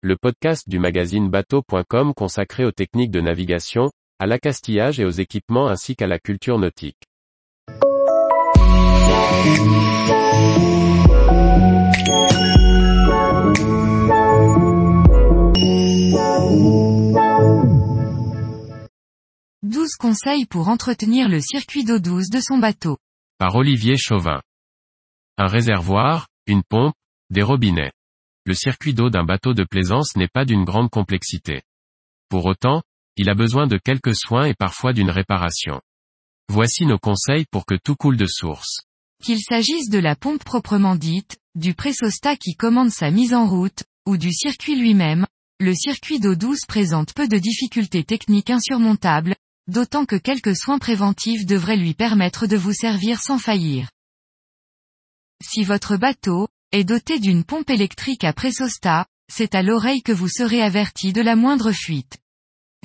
le podcast du magazine bateau.com consacré aux techniques de navigation, à l'accastillage et aux équipements ainsi qu'à la culture nautique. « 12 conseils pour entretenir le circuit d'eau douce de son bateau. Par Olivier Chauvin. Un réservoir, une pompe, des robinets. Le circuit d'eau d'un bateau de plaisance n'est pas d'une grande complexité. Pour autant, il a besoin de quelques soins et parfois d'une réparation. Voici nos conseils pour que tout coule de source. Qu'il s'agisse de la pompe proprement dite, du pressostat qui commande sa mise en route, ou du circuit lui-même, le circuit d'eau douce présente peu de difficultés techniques insurmontables, d'autant que quelques soins préventifs devraient lui permettre de vous servir sans faillir. Si votre bateau est doté d'une pompe électrique à pressostat, c'est à l'oreille que vous serez averti de la moindre fuite.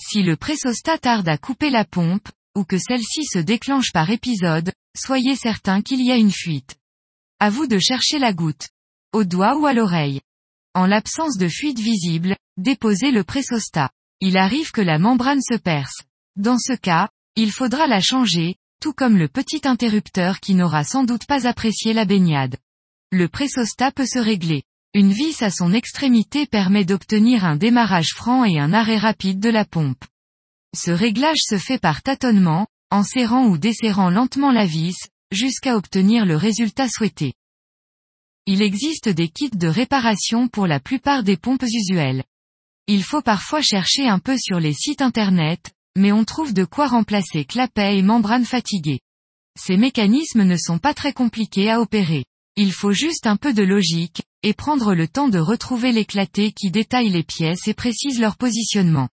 Si le pressostat tarde à couper la pompe, ou que celle-ci se déclenche par épisode, soyez certain qu'il y a une fuite. À vous de chercher la goutte. Au doigt ou à l'oreille. En l'absence de fuite visible, déposez le pressostat. Il arrive que la membrane se perce. Dans ce cas, il faudra la changer, tout comme le petit interrupteur qui n'aura sans doute pas apprécié la baignade. Le pressostat peut se régler. Une vis à son extrémité permet d'obtenir un démarrage franc et un arrêt rapide de la pompe. Ce réglage se fait par tâtonnement, en serrant ou desserrant lentement la vis, jusqu'à obtenir le résultat souhaité. Il existe des kits de réparation pour la plupart des pompes usuelles. Il faut parfois chercher un peu sur les sites internet, mais on trouve de quoi remplacer clapet et membrane fatiguée. Ces mécanismes ne sont pas très compliqués à opérer. Il faut juste un peu de logique, et prendre le temps de retrouver l'éclaté qui détaille les pièces et précise leur positionnement.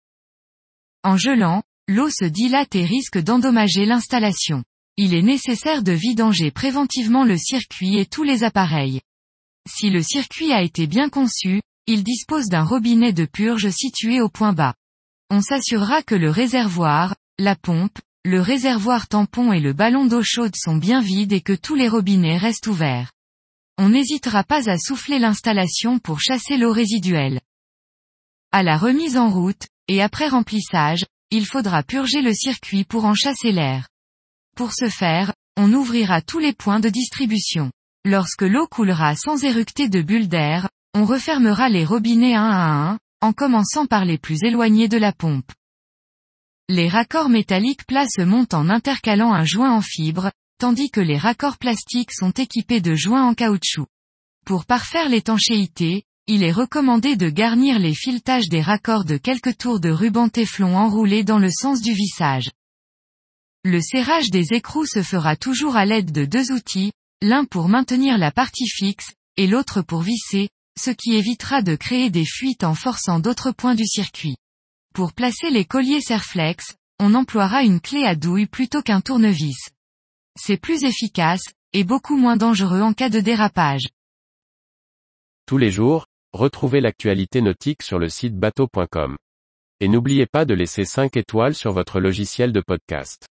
En gelant, l'eau se dilate et risque d'endommager l'installation. Il est nécessaire de vidanger préventivement le circuit et tous les appareils. Si le circuit a été bien conçu, il dispose d'un robinet de purge situé au point bas. On s'assurera que le réservoir, la pompe, le réservoir tampon et le ballon d'eau chaude sont bien vides et que tous les robinets restent ouverts. On n'hésitera pas à souffler l'installation pour chasser l'eau résiduelle. À la remise en route, et après remplissage, il faudra purger le circuit pour en chasser l'air. Pour ce faire, on ouvrira tous les points de distribution. Lorsque l'eau coulera sans éructer de bulles d'air, on refermera les robinets un à un, en commençant par les plus éloignés de la pompe. Les raccords métalliques plats se montent en intercalant un joint en fibre, tandis que les raccords plastiques sont équipés de joints en caoutchouc. Pour parfaire l'étanchéité, il est recommandé de garnir les filetages des raccords de quelques tours de ruban téflon enroulés dans le sens du vissage. Le serrage des écrous se fera toujours à l'aide de deux outils, l'un pour maintenir la partie fixe, et l'autre pour visser, ce qui évitera de créer des fuites en forçant d'autres points du circuit. Pour placer les colliers Serflex, on emploiera une clé à douille plutôt qu'un tournevis. C'est plus efficace, et beaucoup moins dangereux en cas de dérapage. Tous les jours, retrouvez l'actualité nautique sur le site bateau.com. Et n'oubliez pas de laisser 5 étoiles sur votre logiciel de podcast.